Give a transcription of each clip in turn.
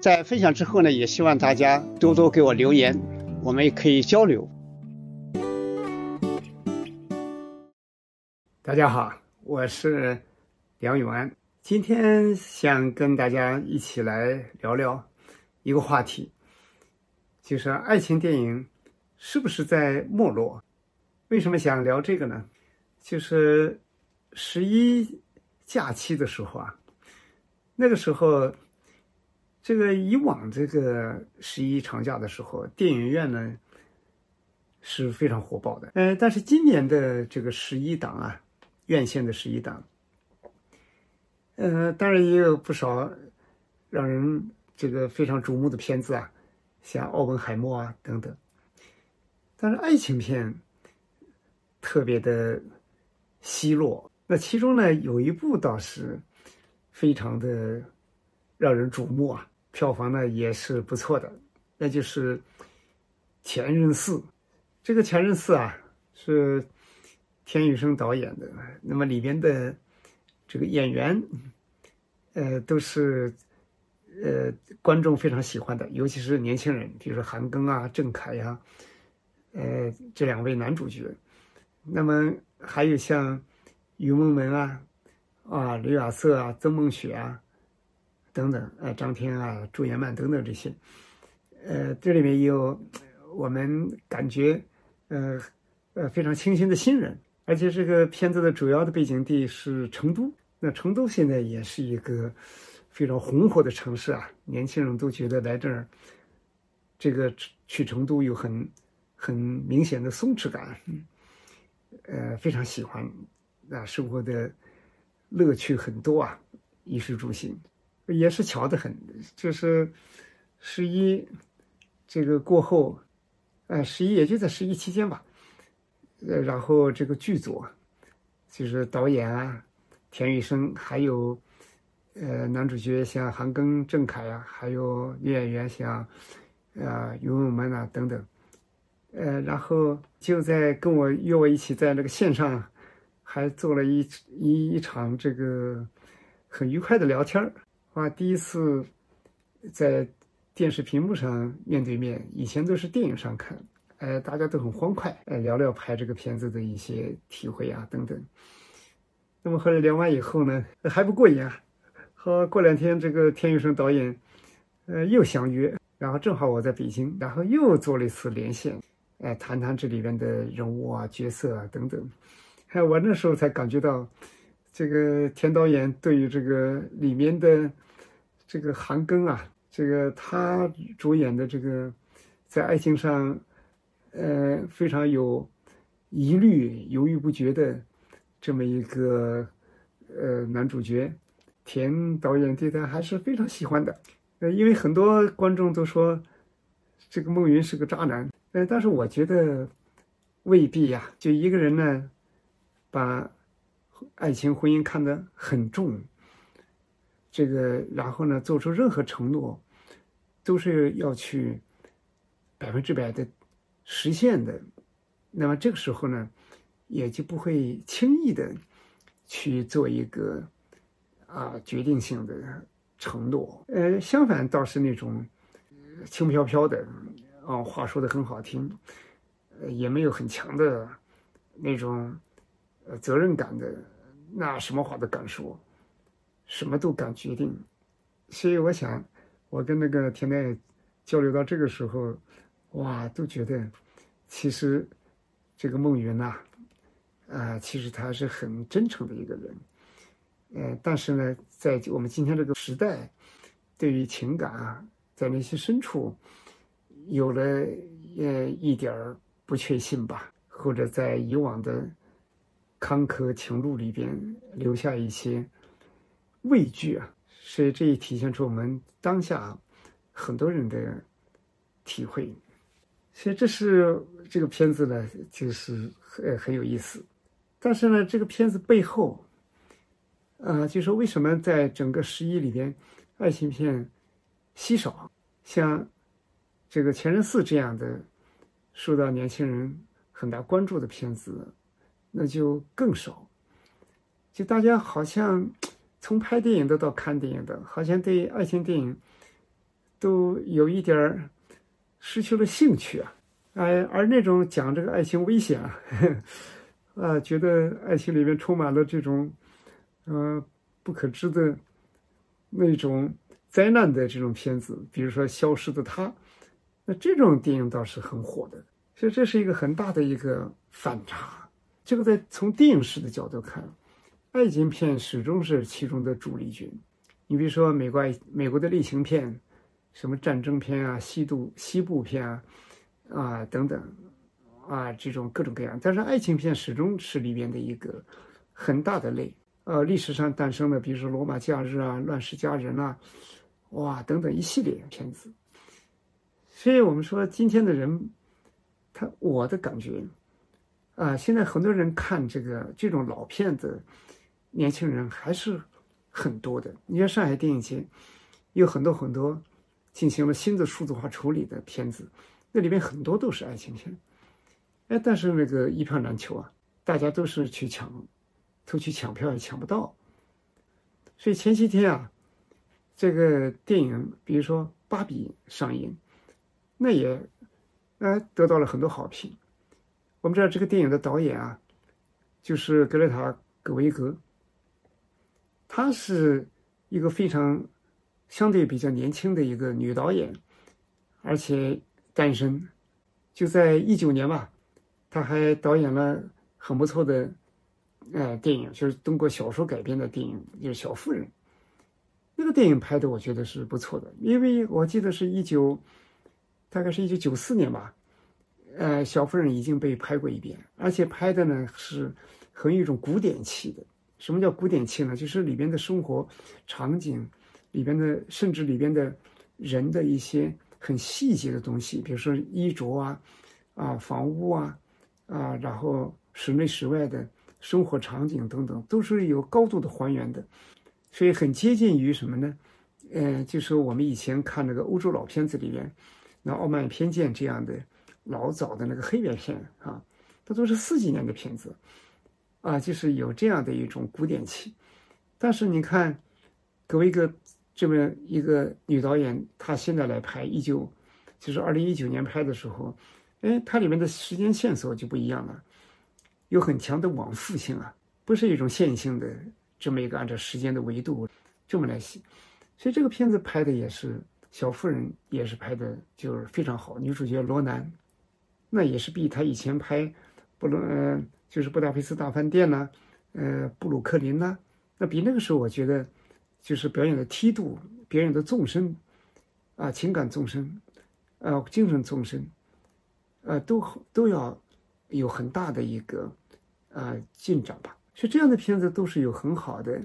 在分享之后呢，也希望大家多多给我留言，我们也可以交流。大家好，我是梁永安。今天想跟大家一起来聊聊一个话题，就是爱情电影是不是在没落？为什么想聊这个呢？就是十一假期的时候啊，那个时候，这个以往这个十一长假的时候，电影院呢是非常火爆的。呃，但是今年的这个十一档啊。院线的十一档，呃，当然也有不少让人这个非常瞩目的片子啊，像《奥本海默》啊等等。但是爱情片特别的稀落。那其中呢，有一部倒是非常的让人瞩目啊，票房呢也是不错的，那就是《前任四》。这个《前任四》啊是。田雨生导演的，那么里边的这个演员，呃，都是呃观众非常喜欢的，尤其是年轻人，比如说韩庚啊、郑恺呀，呃，这两位男主角。那么还有像于梦文啊、啊刘亚瑟啊、曾梦雪啊等等，呃，张天啊、朱颜曼等等这些，呃，这里面也有我们感觉呃呃非常清新的新人。而且这个片子的主要的背景地是成都，那成都现在也是一个非常红火的城市啊，年轻人都觉得来这儿，这个去成都有很很明显的松弛感，呃，非常喜欢，啊，生活的乐趣很多啊，衣食住行。也是巧得很，就是十一这个过后，呃，十一也就在十一期间吧。呃，然后这个剧组，就是导演啊，田雨生，还有呃男主角像韩庚、郑恺呀，还有女演员像呃于文文啊等等，呃，然后就在跟我约我一起在那个线上，还做了一一一场这个很愉快的聊天儿，啊，第一次在电视屏幕上面对面，以前都是电影上看。呃，大家都很欢快，呃，聊聊拍这个片子的一些体会啊，等等。那么后来聊完以后呢，还不过瘾啊。好，过两天这个田雨生导演，呃，又相约，然后正好我在北京，然后又做了一次连线，哎，谈谈这里边的人物啊、角色啊等等。哎，我那时候才感觉到，这个田导演对于这个里面的这个韩庚啊，这个他主演的这个在爱情上。呃，非常有疑虑、犹豫不决的这么一个呃男主角，田导演对他还是非常喜欢的。呃，因为很多观众都说这个孟云是个渣男，呃，但是我觉得未必呀。就一个人呢，把爱情、婚姻看得很重，这个然后呢，做出任何承诺，都是要去百分之百的。实现的，那么这个时候呢，也就不会轻易的去做一个啊决定性的承诺。呃，相反倒是那种轻飘飘的啊，话说的很好听，呃，也没有很强的那种呃责任感的，那什么话都敢说，什么都敢决定。所以我想，我跟那个田奈交流到这个时候，哇，都觉得其实这个孟云呐，啊，其实他是很真诚的一个人。呃，但是呢，在我们今天这个时代，对于情感啊，在内心深处有了呃一点儿不确信吧，或者在以往的坎坷情路里边留下一些畏惧啊，所以这也体现出我们当下很多人的体会。所以这是这个片子呢，就是很很有意思。但是呢，这个片子背后。呃，就说为什么在整个十一里边，爱情片稀少，像这个《前任四》这样的受到年轻人很大关注的片子，那就更少。就大家好像从拍电影的到看电影的，好像对爱情电影都有一点儿失去了兴趣啊！哎，而那种讲这个爱情危险啊，啊，觉得爱情里面充满了这种。呃，不可知的那种灾难的这种片子，比如说《消失的她》，那这种电影倒是很火的。所以这是一个很大的一个反差。这个在从电影史的角度看，爱情片始终是其中的主力军。你比如说美国爱美国的类型片，什么战争片啊、西部西部片啊啊等等啊，这种各种各样。但是爱情片始终是里边的一个很大的类。呃，历史上诞生的，比如说《罗马假日》啊，《乱世佳人》啊，哇，等等一系列片子。所以我们说，今天的人，他我的感觉，啊，现在很多人看这个这种老片子，年轻人还是很多的。你看上海电影节，有很多很多进行了新的数字化处理的片子，那里面很多都是爱情片，哎，但是那个一票难求啊，大家都是去抢。都去抢票也抢不到，所以前些天啊，这个电影，比如说《芭比》上映，那也，呃，得到了很多好评。我们知道这个电影的导演啊，就是格雷塔·葛维格，她是一个非常相对比较年轻的一个女导演，而且单身，就在一九年吧，她还导演了很不错的。呃，电影就是通过小说改编的电影，就是《小妇人》。那个电影拍的，我觉得是不错的，因为我记得是一九，大概是一九九四年吧。呃，《小妇人》已经被拍过一遍，而且拍的呢是很有一种古典气的。什么叫古典气呢？就是里边的生活场景，里边的甚至里边的人的一些很细节的东西，比如说衣着啊，啊，房屋啊，啊，然后室内室外的。生活场景等等都是有高度的还原的，所以很接近于什么呢？呃，就是我们以前看那个欧洲老片子里边，那《傲慢与偏见》这样的老早的那个黑白片啊，它都是四几年的片子啊，就是有这样的一种古典气。但是你看，格维格这么一个女导演，她现在来拍一九，就是二零一九年拍的时候，哎，它里面的时间线索就不一样了。有很强的往复性啊，不是一种线性的这么一个按照时间的维度这么来写，所以这个片子拍的也是小妇人，也是拍的就是非常好。女主角罗南，那也是比她以前拍布鲁呃就是布达佩斯大饭店呐，呃布鲁克林呐，那比那个时候我觉得就是表演的梯度、表演的纵深啊，情感纵深，呃精神纵深，呃都都要。有很大的一个呃进展吧，所以这样的片子都是有很好的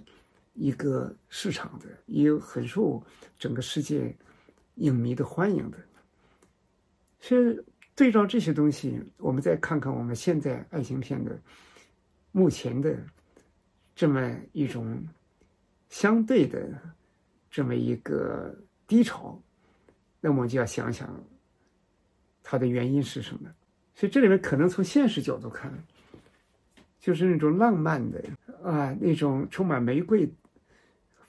一个市场的，也有很受整个世界影迷的欢迎的。所以对照这些东西，我们再看看我们现在爱情片的目前的这么一种相对的这么一个低潮，那么就要想想它的原因是什么。所以这里面可能从现实角度看，就是那种浪漫的啊，那种充满玫瑰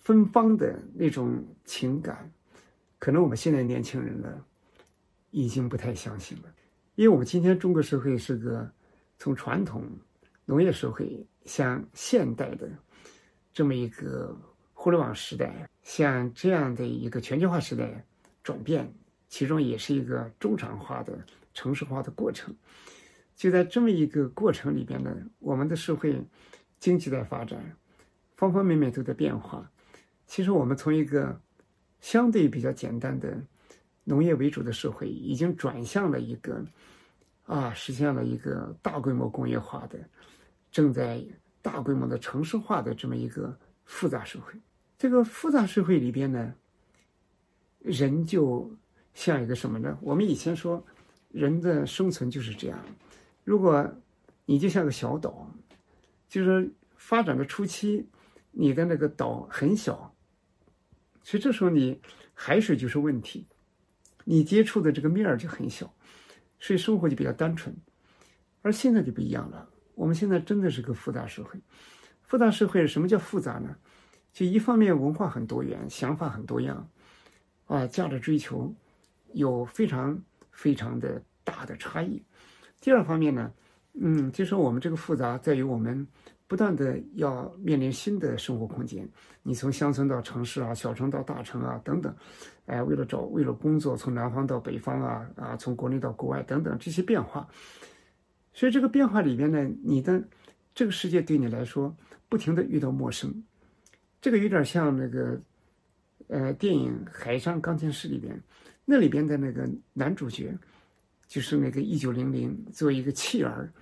芬芳的那种情感，可能我们现在年轻人呢，已经不太相信了。因为我们今天中国社会是个从传统农业社会向现代的这么一个互联网时代，像这样的一个全球化时代转变其中也是一个中产化的城市化的过程。就在这么一个过程里边呢，我们的社会经济在发展，方方面面都在变化。其实我们从一个相对比较简单的农业为主的社会，已经转向了一个啊，实现了一个大规模工业化的，正在大规模的城市化的这么一个复杂社会。这个复杂社会里边呢，人就。像一个什么呢？我们以前说，人的生存就是这样。如果你就像个小岛，就是发展的初期，你的那个岛很小，所以这时候你海水就是问题，你接触的这个面儿就很小，所以生活就比较单纯。而现在就不一样了，我们现在真的是个复杂社会。复杂社会什么叫复杂呢？就一方面文化很多元，想法很多样，啊，价值追求。有非常非常的大的差异。第二方面呢，嗯，就说我们这个复杂在于我们不断的要面临新的生活空间。你从乡村到城市啊，小城到大城啊，等等，哎，为了找为了工作，从南方到北方啊，啊，从国内到国外等等这些变化。所以这个变化里边呢，你的这个世界对你来说不停的遇到陌生，这个有点像那个呃电影《海上钢琴师》里边。那里边的那个男主角，就是那个一九零零作为一个弃儿，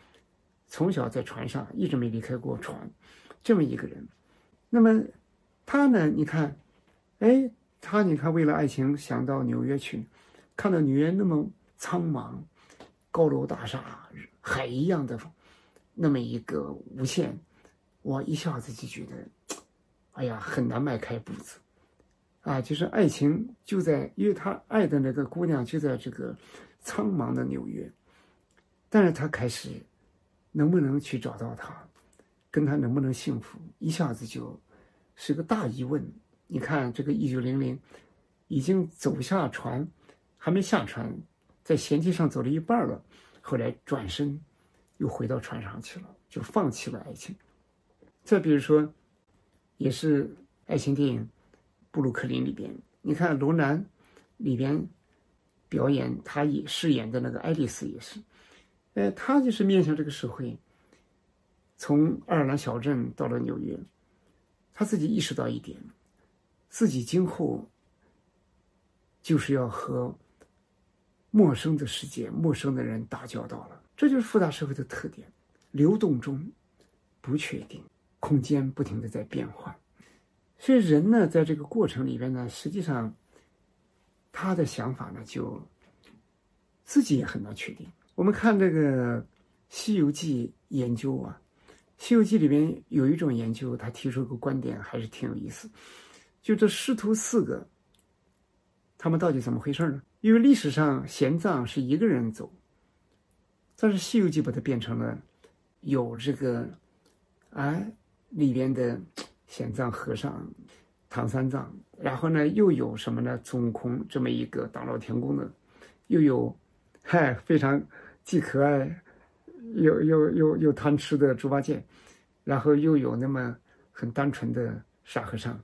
从小在船上一直没离开过船，这么一个人。那么他呢？你看，哎，他你看为了爱情想到纽约去，看到纽约那么苍茫，高楼大厦，海一样的那么一个无限，我一下子就觉得，哎呀，很难迈开步子。啊，就是爱情就在，因为他爱的那个姑娘就在这个苍茫的纽约，但是他开始能不能去找到他，跟他能不能幸福，一下子就是个大疑问。你看这个一九零零已经走下船，还没下船，在舷梯上走了一半了，后来转身又回到船上去了，就放弃了爱情。再比如说，也是爱情电影。布鲁克林里边，你看罗南里边表演，他也饰演的那个爱丽丝也是，他就是面向这个社会，从爱尔兰小镇到了纽约，他自己意识到一点，自己今后就是要和陌生的世界、陌生的人打交道了。这就是复杂社会的特点：流动中不确定，空间不停的在变换。所以人呢，在这个过程里边呢，实际上他的想法呢，就自己也很难确定。我们看这个《西游记》研究啊，《西游记》里面有一种研究，他提出个观点，还是挺有意思。就这师徒四个，他们到底怎么回事呢？因为历史上玄奘是一个人走，但是《西游记》把它变成了有这个哎里边的。玄奘和尚、唐三藏，然后呢，又有什么呢？孙悟空这么一个大闹天宫的，又有，嗨，非常既可爱又又又又贪吃的猪八戒，然后又有那么很单纯的傻和尚，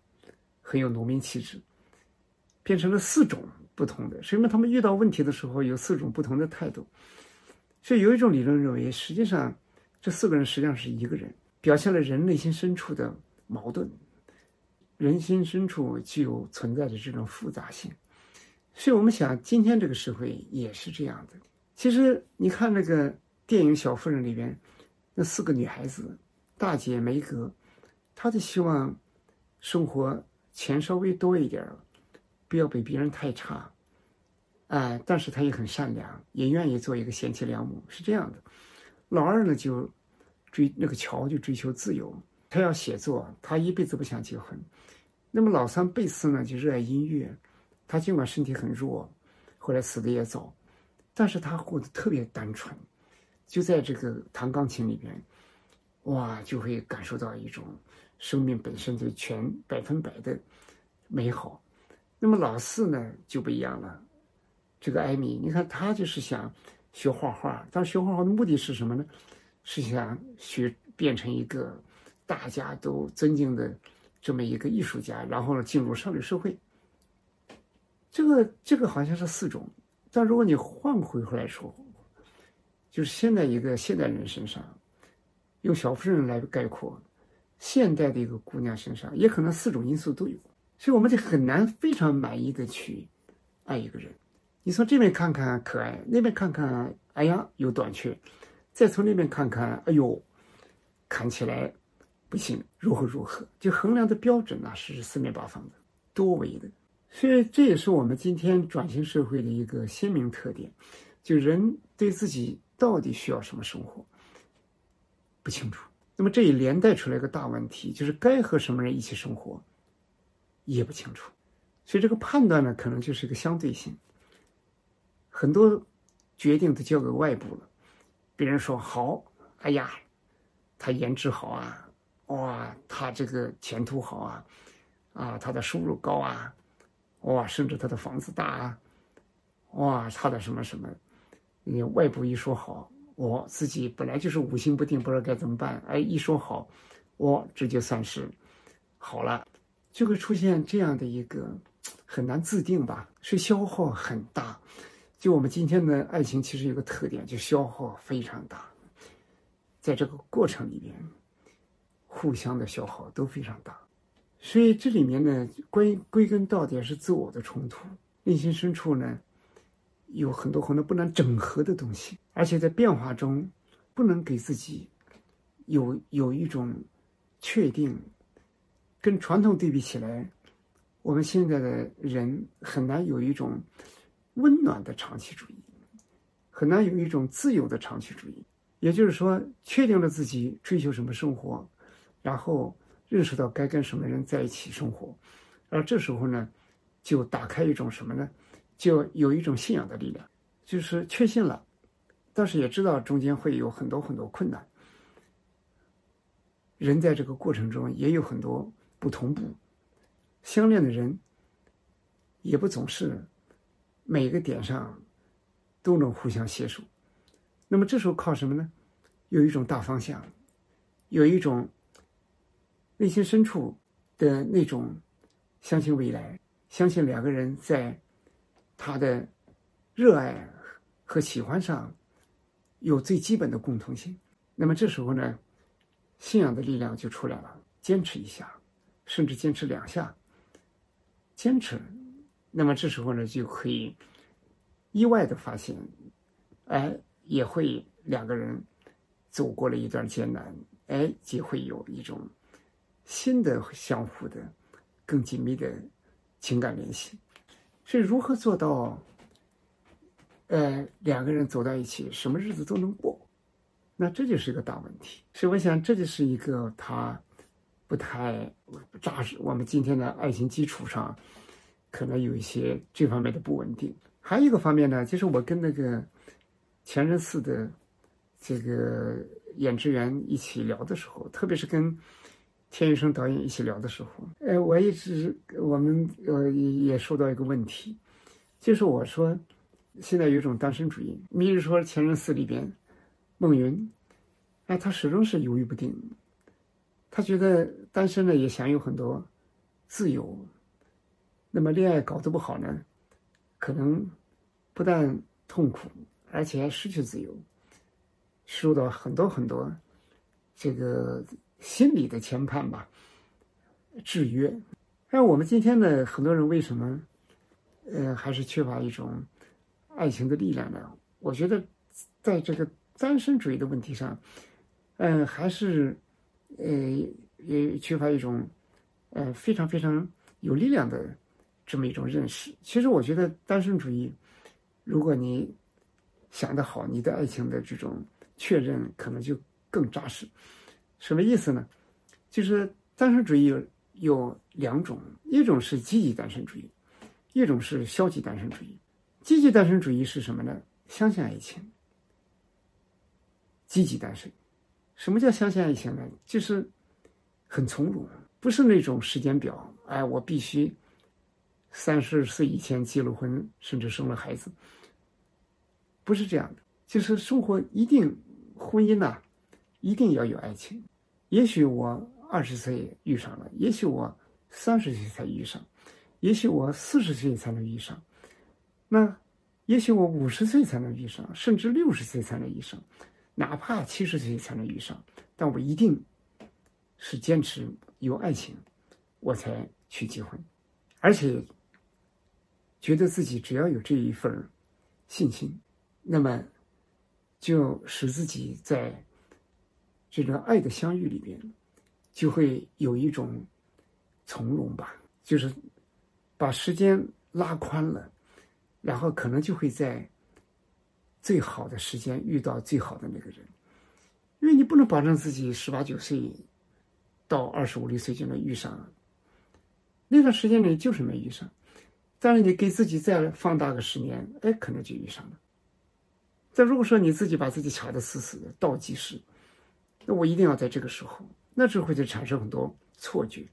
很有农民气质，变成了四种不同的。所以呢，他们遇到问题的时候有四种不同的态度。所以有一种理论认为，实际上这四个人实际上是一个人，表现了人内心深处的。矛盾，人心深处具有存在着这种复杂性，所以我们想，今天这个社会也是这样的。其实你看那个电影《小妇人》里边，那四个女孩子，大姐梅格，她就希望生活钱稍微多一点不要比别人太差，哎，但是她也很善良，也愿意做一个贤妻良母，是这样的。老二呢，就追那个乔，就追求自由。他要写作，他一辈子不想结婚。那么老三贝斯呢，就热爱音乐。他尽管身体很弱，后来死的也早，但是他活得特别单纯，就在这个弹钢琴里边，哇，就会感受到一种生命本身就全百分百的美好。那么老四呢就不一样了，这个艾米，你看他就是想学画画，但学画画的目的是什么呢？是想学变成一个。大家都尊敬的这么一个艺术家，然后呢进入上流社会，这个这个好像是四种，但如果你换回回来说，就是现在一个现代人身上，用小妇人来概括，现代的一个姑娘身上，也可能四种因素都有，所以我们就很难非常满意的去爱一个人。你从这边看看可爱，那边看看，哎呀有短缺，再从那边看看，哎呦，看起来不行，如何如何，就衡量的标准呢是四面八方的，多维的。所以这也是我们今天转型社会的一个鲜明特点，就人对自己到底需要什么生活不清楚。那么这也连带出来一个大问题，就是该和什么人一起生活也不清楚。所以这个判断呢，可能就是一个相对性。很多决定都交给外部了，别人说好，哎呀，他颜值好啊，哇，他这个前途好啊，啊，他的收入高啊，哇，甚至他的房子大啊，哇，他的什么什么，你外部一说好，我自己本来就是五心不定，不知道该怎么办，哎，一说好，我这就算是好了，就会出现这样的一个很难自定吧，所以消耗很大。就我们今天的爱情，其实有个特点，就消耗非常大，在这个过程里边，互相的消耗都非常大，所以这里面呢，归归根到底是自我的冲突，内心深处呢，有很多很多不能整合的东西，而且在变化中，不能给自己有有一种确定，跟传统对比起来，我们现在的人很难有一种。温暖的长期主义很难有一种自由的长期主义，也就是说，确定了自己追求什么生活，然后认识到该跟什么人在一起生活，而这时候呢，就打开一种什么呢？就有一种信仰的力量，就是确信了，但是也知道中间会有很多很多困难，人在这个过程中也有很多不同步，相恋的人也不总是。每个点上都能互相携手，那么这时候靠什么呢？有一种大方向，有一种内心深处的那种相信未来，相信两个人在他的热爱和喜欢上有最基本的共同性。那么这时候呢，信仰的力量就出来了，坚持一下，甚至坚持两下，坚持。那么这时候呢，就可以意外的发现，哎，也会两个人走过了一段艰难，哎，就会有一种新的相互的、更紧密的情感联系。所以，如何做到，呃，两个人走到一起，什么日子都能过？那这就是一个大问题。所以，我想这就是一个他不太扎实。我们今天的爱情基础上。可能有一些这方面的不稳定，还有一个方面呢，就是我跟那个前任四的这个演职员一起聊的时候，特别是跟田雨生导演一起聊的时候，哎，我一直我们呃也说到一个问题，就是我说现在有一种单身主义，比如说前任四里边孟云，哎，他始终是犹豫不定，他觉得单身呢也享有很多自由。那么恋爱搞得不好呢，可能不但痛苦，而且还失去自由，受到很多很多这个心理的牵绊吧，制约。那我们今天呢，很多人为什么，呃，还是缺乏一种爱情的力量呢？我觉得，在这个单身主义的问题上，嗯，还是呃，也缺乏一种呃非常非常有力量的。这么一种认识，其实我觉得单身主义，如果你想得好，你的爱情的这种确认可能就更扎实。什么意思呢？就是单身主义有有两种，一种是积极单身主义，一种是消极单身主义。积极单身主义是什么呢？相信爱情，积极单身。什么叫相信爱情呢？就是很从容，不是那种时间表。哎，我必须。三十岁以前结了婚，甚至生了孩子，不是这样的。就是生活一定，婚姻呐，一定要有爱情。也许我二十岁遇上了，也许我三十岁才遇上，也许我四十岁才能遇上，那也许我五十岁才能遇上，甚至六十岁才能遇上，哪怕七十岁才能遇上，但我一定是坚持有爱情，我才去结婚，而且觉得自己只要有这一份信心，那么就使自己在这种爱的相遇里边，就会有一种从容吧，就是。把时间拉宽了，然后可能就会在最好的时间遇到最好的那个人，因为你不能保证自己十八九岁到二十五六岁就能遇上，那段时间里就是没遇上。但是你给自己再放大个十年，哎，可能就遇上了。但如果说你自己把自己卡得死死的，倒计时，那我一定要在这个时候，那就会就产生很多错觉。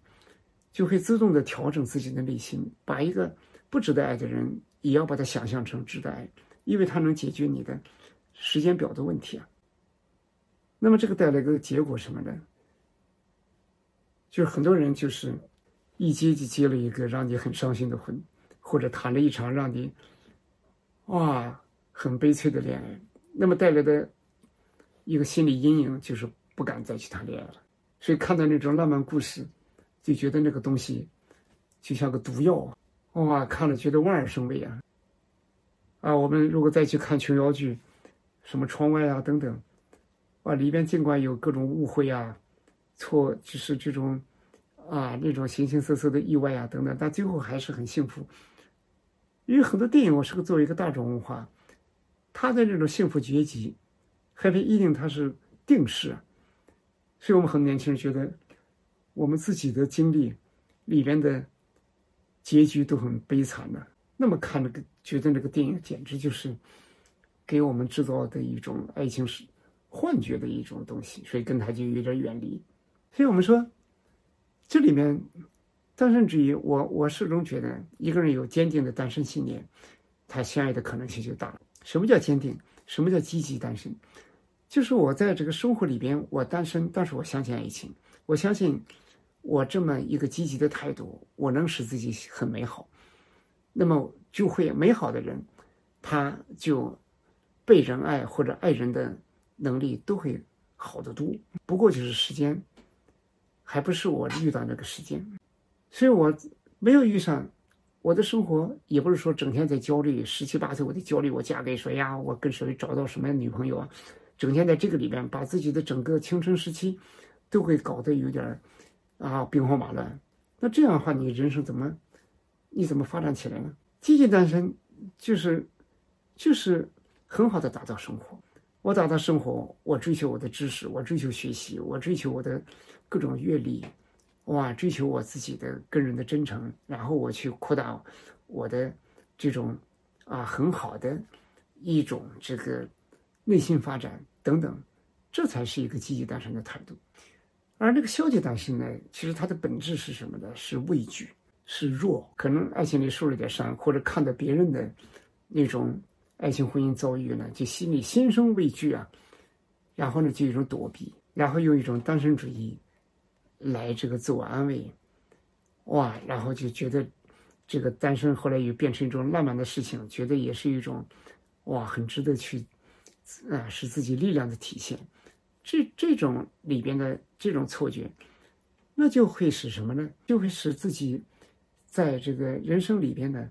就会自动的调整自己的内心，把一个不值得爱的人，也要把他想象成值得爱，因为他能解决你的时间表的问题啊。那么这个带来一个结果什么呢？就是很多人就是一结就结了一个让你很伤心的婚，或者谈了一场让你哇很悲催的恋爱，那么带来的一个心理阴影就是不敢再去谈恋爱了。所以看到那种浪漫故事。就觉得那个东西就像个毒药，哇，看了觉得望而生畏啊！啊，我们如果再去看琼瑶剧，什么窗外啊等等，啊，里边尽管有各种误会啊、错，就是这种啊那种形形色色的意外啊等等，但最后还是很幸福。因为很多电影，我是个作为一个大众文化，它的这种幸福结局，，happy ending，它是定式，所以我们很多年轻人觉得。我们自己的经历里边的结局都很悲惨的，那么看这个，觉得那个电影简直就是给我们制造的一种爱情是幻觉的一种东西，所以跟他就有点远离。所以我们说，这里面单身主义，我我始终觉得，一个人有坚定的单身信念，他相爱的可能性就大了。什么叫坚定？什么叫积极单身？就是我在这个生活里边，我单身，但是我相信爱情，我相信。我这么一个积极的态度，我能使自己很美好，那么就会美好的人，他就被人爱或者爱人的能力都会好得多。不过就是时间，还不是我遇到那个时间，所以我没有遇上。我的生活也不是说整天在焦虑，十七八岁我得焦虑，我嫁给谁呀？我跟谁找到什么样女朋友啊？整天在这个里边，把自己的整个青春时期都会搞得有点。啊，兵荒马乱，那这样的话，你人生怎么，你怎么发展起来呢？积极单身就是，就是很好的打造生活。我打造生活，我追求我的知识，我追求学习，我追求我的各种阅历，哇，追求我自己的跟人的真诚，然后我去扩大我的这种啊很好的一种这个内心发展等等，这才是一个积极单身的态度。而那个消极单身呢，其实它的本质是什么呢？是畏惧，是弱，可能爱情里受了点伤，或者看到别人的那种爱情婚姻遭遇呢，就心里心生畏惧啊，然后呢，就一种躲避，然后用一种单身主义来这个自我安慰，哇，然后就觉得这个单身后来又变成一种浪漫的事情，觉得也是一种哇，很值得去啊，是自己力量的体现。这这种里边的这种错觉，那就会使什么呢？就会使自己在这个人生里边呢，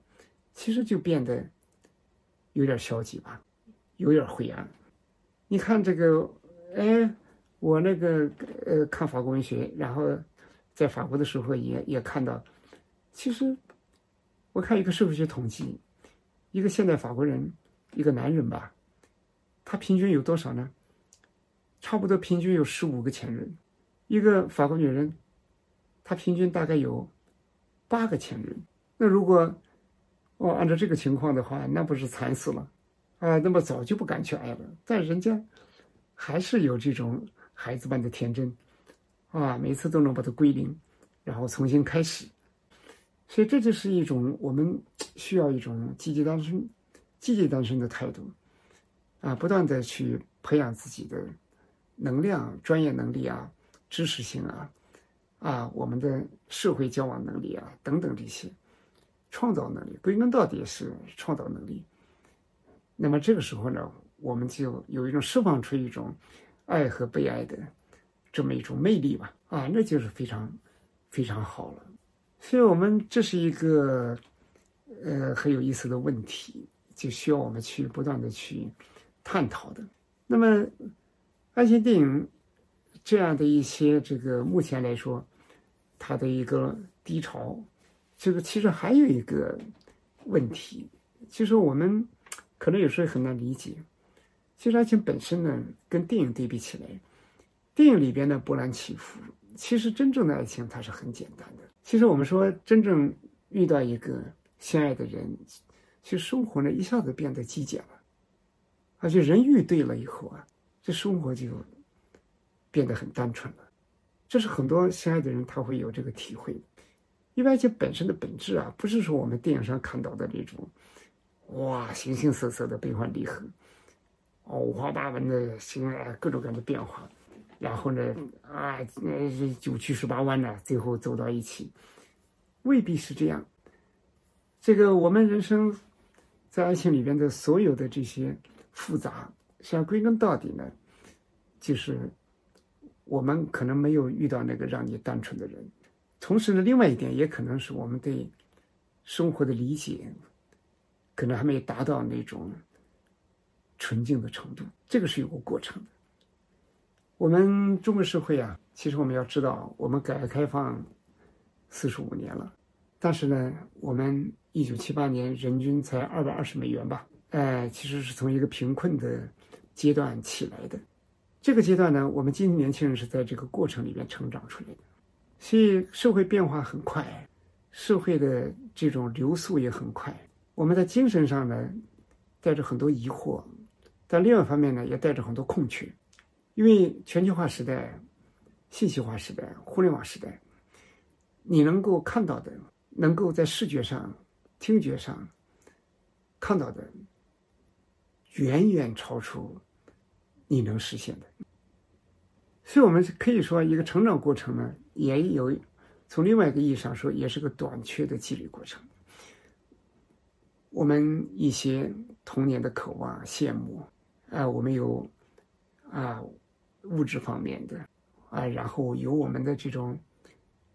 其实就变得有点消极吧，有点灰暗。你看这个，哎，我那个呃，看法国文学，然后在法国的时候也也看到，其实我看一个社会学统计，一个现代法国人，一个男人吧，他平均有多少呢？差不多平均有十五个前任，一个法国女人，她平均大概有八个前任。那如果哦按照这个情况的话，那不是惨死了啊？那么早就不敢去爱了。但人家还是有这种孩子般的天真啊，每次都能把它归零，然后重新开始。所以这就是一种我们需要一种积极单身、积极单身的态度啊，不断的去培养自己的。能量、专业能力啊，知识性啊，啊，我们的社会交往能力啊，等等这些，创造能力，归根到底是创造能力。那么这个时候呢，我们就有一种释放出一种爱和被爱的这么一种魅力吧，啊，那就是非常非常好了。所以，我们这是一个呃很有意思的问题，就需要我们去不断的去探讨的。那么，爱情电影这样的一些这个目前来说，它的一个低潮，这个其实还有一个问题，就是我们可能有时候很难理解。其实爱情本身呢，跟电影对比起来，电影里边的波澜起伏，其实真正的爱情它是很简单的。其实我们说，真正遇到一个相爱的人，其实生活呢一下子变得极简了。而且人遇对了以后啊，这生活就变得很单纯了。这是很多相爱的人他会有这个体会。因为爱情本身的本质啊，不是说我们电影上看到的那种，哇，形形色色的悲欢离合，五花八门的情爱，各种各样的变化。然后呢，啊，呃，九曲十八弯呢，最后走到一起，未必是这样。这个我们人生在爱情里边的所有的这些。复杂，实际上归根到底呢，就是我们可能没有遇到那个让你单纯的人。同时呢，另外一点也可能是我们对生活的理解，可能还没有达到那种纯净的程度。这个是有个过程的。我们中国社会啊，其实我们要知道，我们改革开放四十五年了，但是呢，我们一九七八年人均才二百二十美元吧。哎，其实是从一个贫困的阶段起来的。这个阶段呢，我们今天年轻人是在这个过程里面成长出来的。所以社会变化很快，社会的这种流速也很快。我们在精神上呢，带着很多疑惑，但另外一方面呢，也带着很多空缺。因为全球化时代、信息化时代、互联网时代，你能够看到的，能够在视觉上、听觉上看到的。远远超出你能实现的，所以我们可以说，一个成长过程呢，也有从另外一个意义上说，也是个短缺的积累过程。我们一些童年的渴望、羡慕，啊，我们有啊物质方面的，啊，然后有我们的这种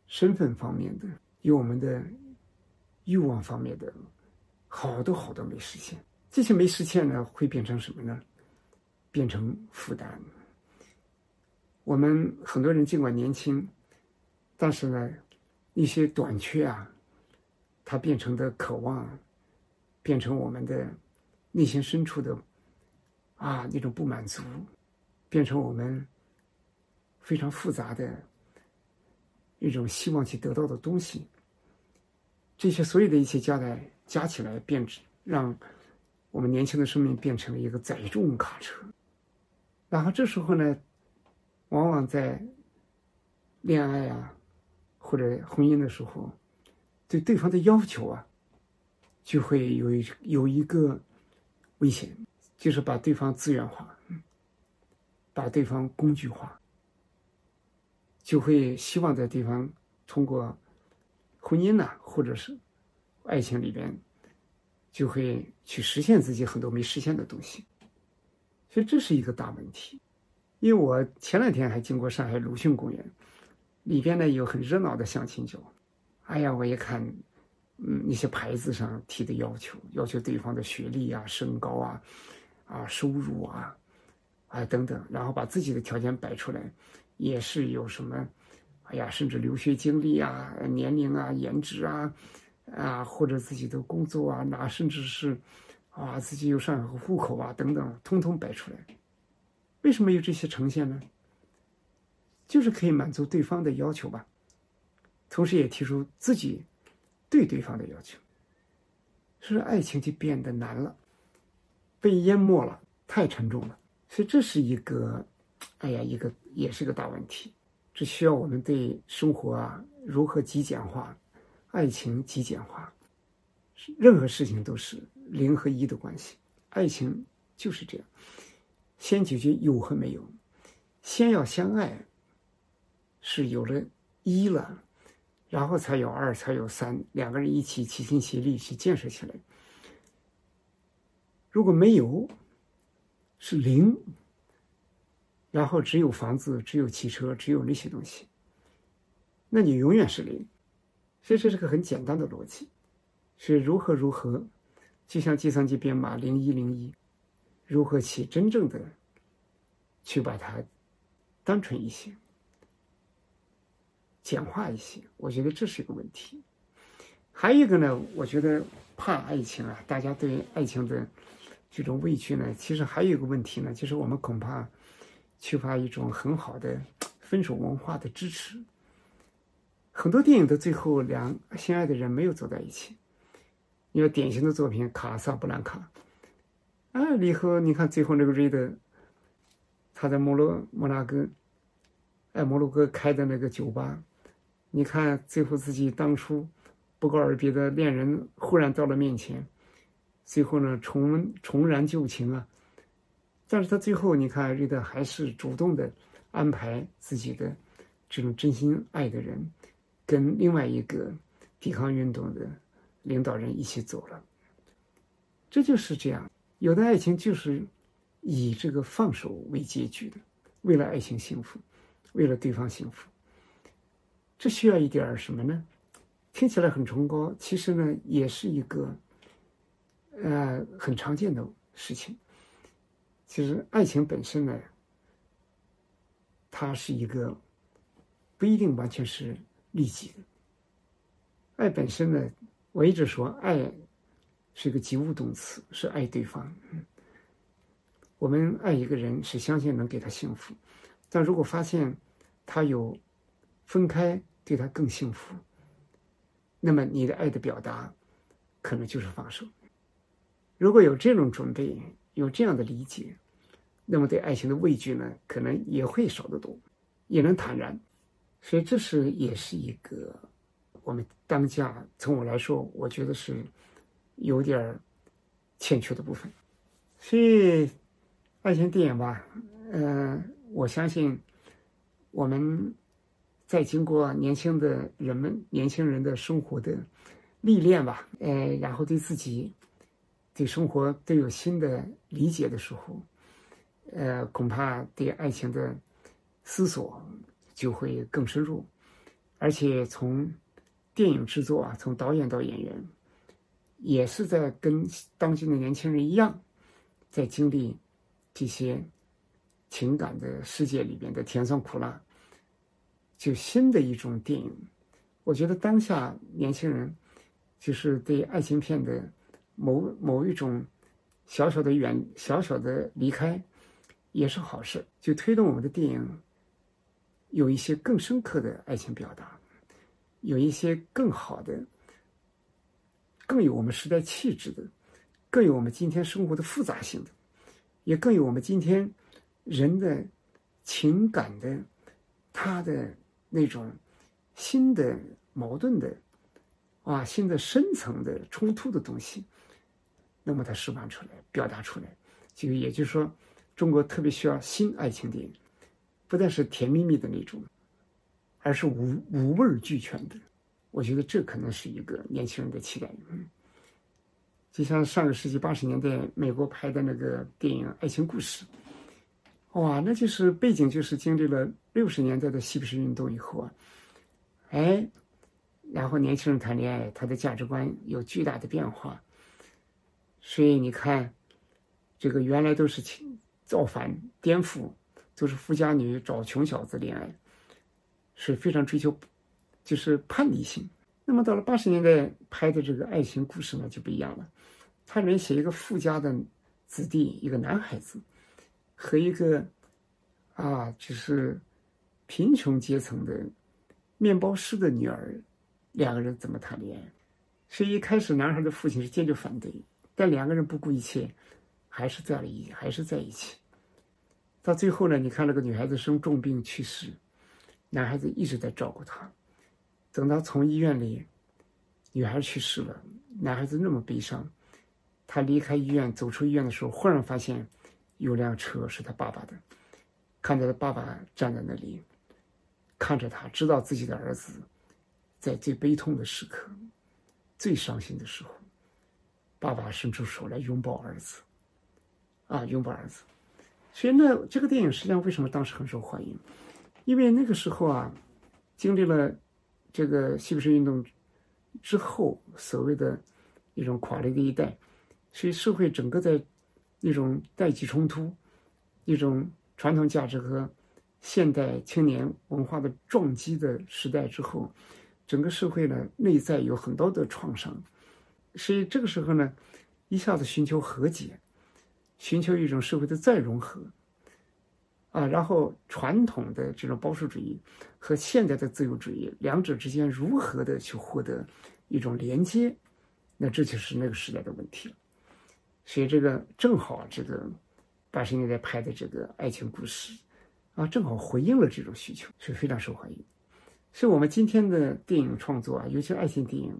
身份方面的，有我们的欲望方面的，好多好多没实现。这些没实现呢，会变成什么呢？变成负担。我们很多人尽管年轻，但是呢，一些短缺啊，它变成的渴望，变成我们的内心深处的啊那种不满足，变成我们非常复杂的一种希望去得到的东西。这些所有的一切加在加起来，变让。我们年轻的生命变成了一个载重卡车，然后这时候呢，往往在恋爱啊或者婚姻的时候，对对方的要求啊，就会有一有一个危险，就是把对方资源化，把对方工具化，就会希望在对方通过婚姻呐或者是爱情里边。就会去实现自己很多没实现的东西，所以这是一个大问题。因为我前两天还经过上海鲁迅公园，里边呢有很热闹的相亲角。哎呀，我一看，嗯，那些牌子上提的要求，要求对方的学历啊、身高啊、啊收入啊，啊等等，然后把自己的条件摆出来，也是有什么，哎呀，甚至留学经历啊、年龄啊、颜值啊。啊，或者自己的工作啊，那甚至是，啊，自己有上海户口啊，等等，通通摆出来。为什么有这些呈现呢？就是可以满足对方的要求吧，同时也提出自己对对方的要求。所以爱情就变得难了，被淹没了，太沉重了。所以这是一个，哎呀，一个也是个大问题。这需要我们对生活啊如何极简化。爱情极简化，任何事情都是零和一的关系。爱情就是这样，先解决有和没有，先要相爱，是有了一了，然后才有二，才有三，两个人一起齐心协力去建设起来。如果没有，是零，然后只有房子，只有汽车，只有那些东西，那你永远是零。所以这是个很简单的逻辑，是如何如何，就像计算机编码零一零一，如何去真正的去把它单纯一些。简化一些，我觉得这是一个问题。还有一个呢，我觉得怕爱情啊，大家对爱情的这种畏惧呢，其实还有一个问题呢，就是我们恐怕缺乏一种很好的分手文化的支持。很多电影的最后，两心爱的人没有走在一起。你看典型的作品《卡萨布兰卡》，啊，里头你看最后那个瑞德，他在摩洛摩纳哥，哎，摩洛哥开的那个酒吧。你看，最后自己当初不告而别的恋人忽然到了面前，最后呢重重燃旧情啊！但是他最后你看，瑞德还是主动的安排自己的这种真心爱的人，跟另外一个抵抗运动的领导人一起走了。这就是这样，有的爱情就是以这个放手为结局的，为了爱情幸福，为了对方幸福。这需要一点什么呢？听起来很崇高，其实呢，也是一个，呃，很常见的事情。其实爱情本身呢，它是一个不一定完全是利己的。爱本身呢，我一直说，爱是一个及物动词，是爱对方。我们爱一个人，是相信能给他幸福，但如果发现他有。分开对他更幸福，那么你的爱的表达，可能就是放手。如果有这种准备，有这样的理解，那么对爱情的畏惧呢，可能也会少得多，也能坦然。所以这是也是一个我们当下从我来说，我觉得是有点欠缺的部分。所以爱情电影吧，嗯，我相信我们。在经过年轻的人们、年轻人的生活的历练吧，呃，然后对自己、对生活都有新的理解的时候，呃，恐怕对爱情的思索就会更深入，而且从电影制作啊，从导演到演员，也是在跟当今的年轻人一样，在经历这些情感的世界里边的甜酸苦辣。就新的一种电影，我觉得当下年轻人就是对爱情片的某某一种小小的远小小的离开，也是好事，就推动我们的电影有一些更深刻的爱情表达，有一些更好的、更有我们时代气质的、更有我们今天生活的复杂性的，也更有我们今天人的情感的他的。那种新的矛盾的啊，新的深层的冲突的东西，那么它释放出来、表达出来，就也就是说，中国特别需要新爱情电影，不但是甜蜜蜜的那种，而是五五味俱全的。我觉得这可能是一个年轻人的期待。嗯，就像上个世纪八十年代美国拍的那个电影《爱情故事》。哇，那就是背景，就是经历了六十年代的嬉皮士运动以后啊，哎，然后年轻人谈恋爱，他的价值观有巨大的变化。所以你看，这个原来都是造反颠覆，就是富家女找穷小子恋爱，是非常追求，就是叛逆性。那么到了八十年代拍的这个爱情故事呢，就不一样了。他人写一个富家的子弟，一个男孩子。和一个啊，就是贫穷阶层的面包师的女儿，两个人怎么谈恋爱？所以一开始男孩的父亲是坚决反对，但两个人不顾一切，还是在了一还是在一起。到最后呢，你看那个女孩子生重病去世，男孩子一直在照顾她。等到从医院里，女孩去世了，男孩子那么悲伤。他离开医院，走出医院的时候，忽然发现。有辆车是他爸爸的，看着他爸爸站在那里，看着他，知道自己的儿子在最悲痛的时刻、最伤心的时候，爸爸伸出手来拥抱儿子，啊，拥抱儿子。所以呢，这个电影实际上为什么当时很受欢迎？因为那个时候啊，经历了这个西部式运动之后，所谓的一种垮了的一代，所以社会整个在一种代际冲突、一种传统价值和现代青年文化的撞击的时代之后，整个社会呢内在有很多的创伤，所以这个时候呢，一下子寻求和解。寻求一种社会的再融合，啊，然后传统的这种保守主义和现代的自由主义两者之间如何的去获得一种连接，那这就是那个时代的问题了。所以这个正好这个八十年代拍的这个爱情故事，啊，正好回应了这种需求，是非常受欢迎。所以我们今天的电影创作啊，尤其爱情电影，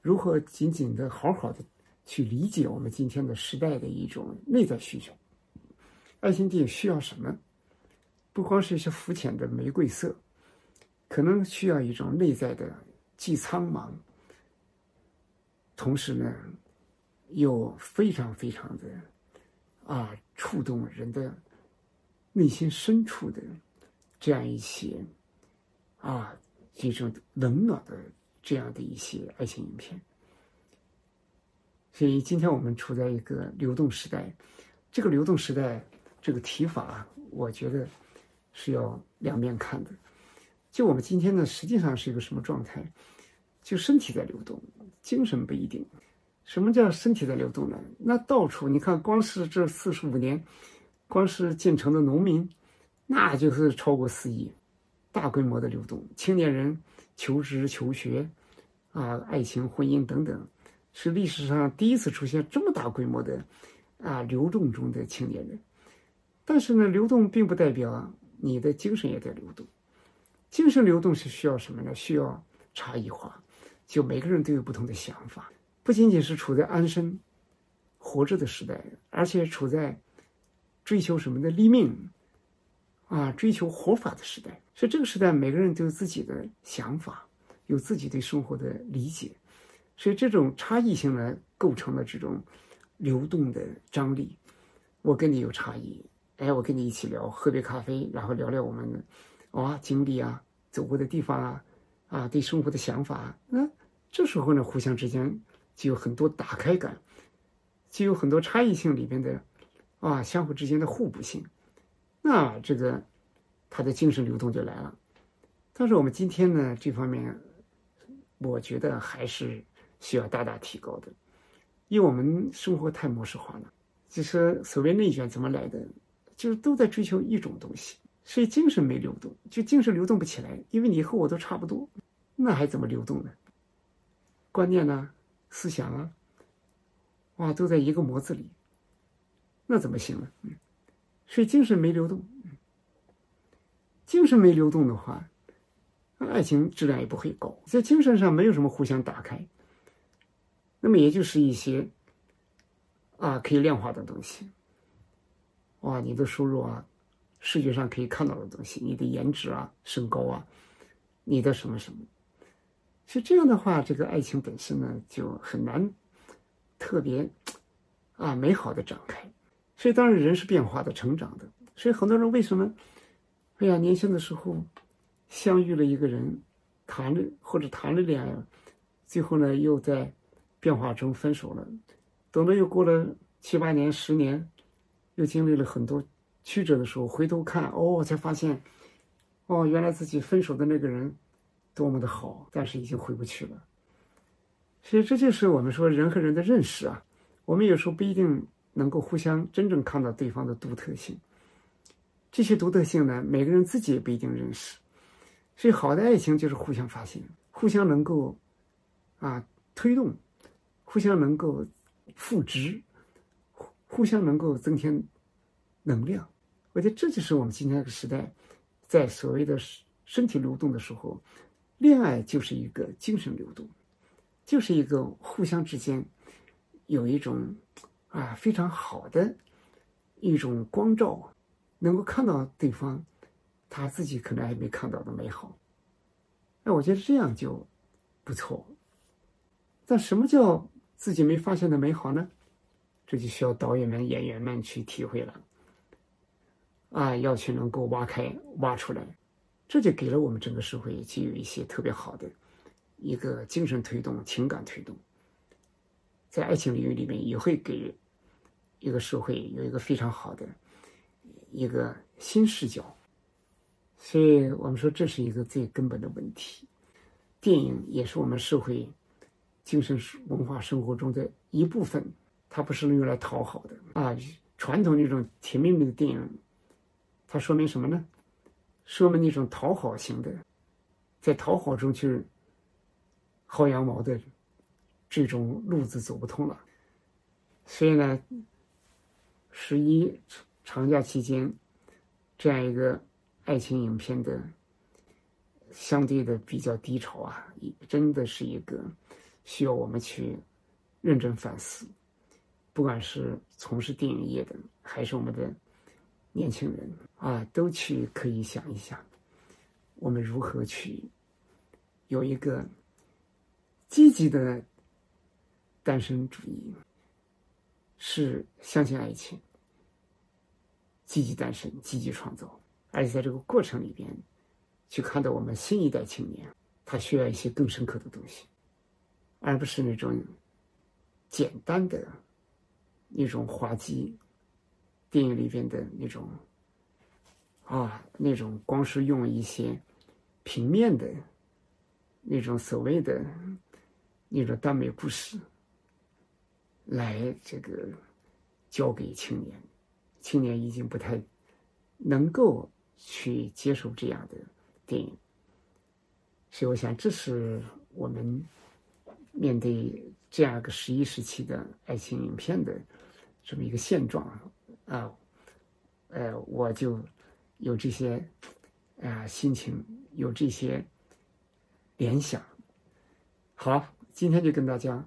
如何紧紧的好好的。去理解我们今天的时代的一种内在需求。爱情电影需要什么？不光是一些肤浅的玫瑰色，可能需要一种内在的既苍茫，同时呢，又非常非常的啊触动人的内心深处的这样一些啊这种冷暖的这样的一些爱情影片。所以今天我们处在一个流动时代，这个流动时代这个提法，我觉得是要两面看的。就我们今天呢，实际上是一个什么状态？就身体在流动，精神不一定。什么叫身体在流动呢？那到处你看，光是这四十五年，光是进城的农民，那就是超过四亿，大规模的流动。青年人求职、求学，啊，爱情、婚姻等等。是历史上第一次出现这么大规模的啊流动中的青年人，但是呢，流动并不代表你的精神也在流动。精神流动是需要什么呢？需要差异化，就每个人都有不同的想法，不仅仅是处在安身活着的时代，而且处在追求什么的立命啊，追求活法的时代。所以这个时代，每个人都有自己的想法，有自己对生活的理解。所以这种差异性呢，构成了这种流动的张力。我跟你有差异，哎，我跟你一起聊，喝杯咖啡，然后聊聊我们的啊经历啊，走过的地方啊，啊对生活的想法。那这时候呢，互相之间就有很多打开感，就有很多差异性里边的啊相互之间的互补性。那这个他的精神流动就来了。但是我们今天呢，这方面我觉得还是。需要大大提高的，因为我们生活太模式化了。就是所谓内卷怎么来的，就是都在追求一种东西，所以精神没流动，就精神流动不起来。因为你和我都差不多，那还怎么流动呢？观念呢，思想啊，哇，都在一个模子里，那怎么行呢？嗯，所以精神没流动，精神没流动的话，那爱情质量也不会高，在精神上没有什么互相打开。那么也就是一些啊可以量化的东西，哇，你的收入啊，视觉上可以看到的东西，你的颜值啊、身高啊，你的什么什么，所以这样的话，这个爱情本身呢就很难特别啊美好的展开。所以当然人是变化的、成长的，所以很多人为什么，哎呀，年轻的时候相遇了一个人，谈了或者谈了恋爱，最后呢又在。变化中分手了，等到又过了七八年、十年，又经历了很多曲折的时候，回头看，哦，才发现，哦，原来自己分手的那个人多么的好，但是已经回不去了。所以这就是我们说人和人的认识啊，我们有时候不一定能够互相真正看到对方的独特性，这些独特性呢，每个人自己也不一定认识。所以好的爱情就是互相发现，互相能够啊推动。互相能够赋值，互相能够增添能量。我觉得这就是我们今天这个时代，在所谓的身体流动的时候，恋爱就是一个精神流动，就是一个互相之间有一种啊非常好的一种光照，能够看到对方他自己可能还没看到的美好。那我觉得这样就不错。但什么叫自己没发现的美好呢？这就需要导演们、演员们去体会了。啊，要去能够挖开、挖出来，这就给了我们整个社会就有一些特别好的一个精神推动、情感推动。在爱情领域里面，也会给一个社会有一个非常好的一个新视角。所以我们说，这是一个最根本的问题。电影也是我们社会精神文化生活中的一部分，它不是用来讨好的啊。传统那种甜蜜蜜的电影，它说明什么呢？说明那种讨好型的，在讨好中去薅羊毛的。这种路子走不通了，所以呢，十一长假期间，这样一个爱情影片的相对的比较低潮啊，真的是一个需要我们去认真反思。不管是从事电影业的，还是我们的年轻人啊，都去可以想一想，我们如何去有一个积极的。单身主义是相信爱情、积极单身、积极创造，而且在这个过程里边，去看到我们新一代青年，他需要一些更深刻的东西，而不是那种简单的、那种滑稽电影里边的那种啊，那种光是用一些平面的那种所谓的那种耽美故事。来，这个交给青年，青年已经不太能够去接受这样的电影，所以我想，这是我们面对这样一个十一时期的爱情影片的这么一个现状啊，呃，我就有这些啊心情，有这些联想。好，今天就跟大家。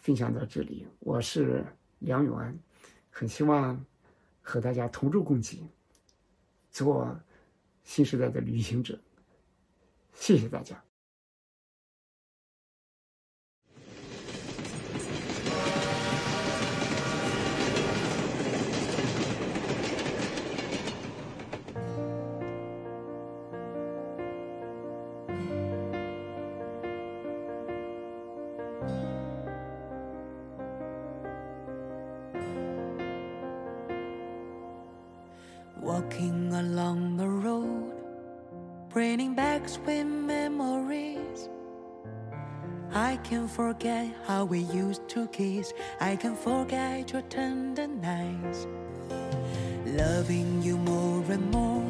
分享到这里，我是梁永安，很希望和大家同舟共济，做新时代的旅行者。谢谢大家。Forget how we used to kiss. I can forget your tender nights. Loving you more and more.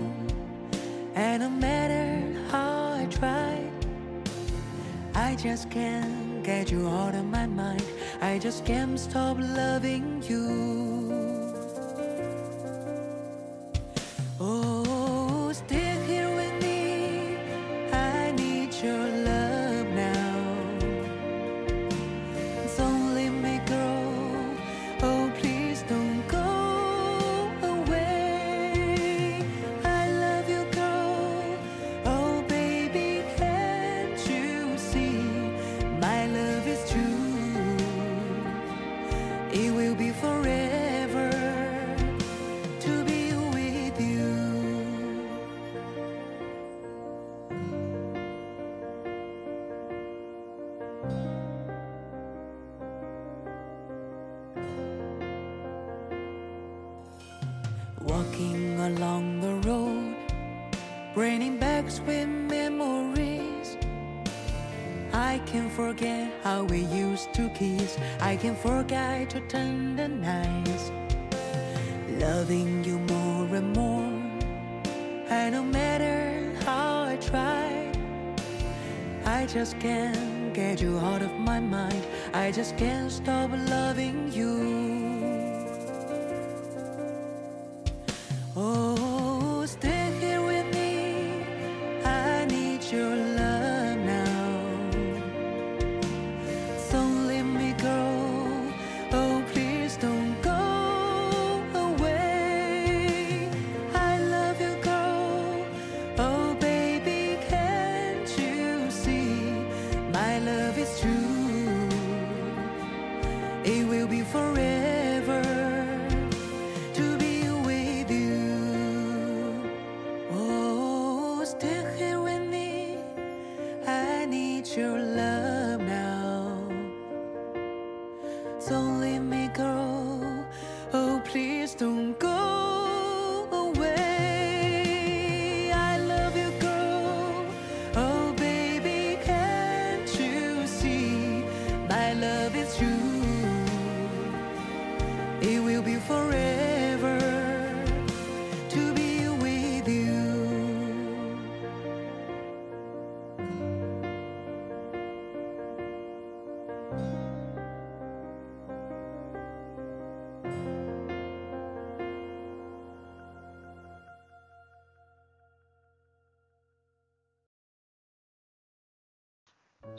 And no matter how I try, I just can't get you out of my mind. I just can't stop loving you. Can forget your tender nights. Loving you more and more. And no matter how I try, I just can't get you out of my mind. I just can't stop loving you.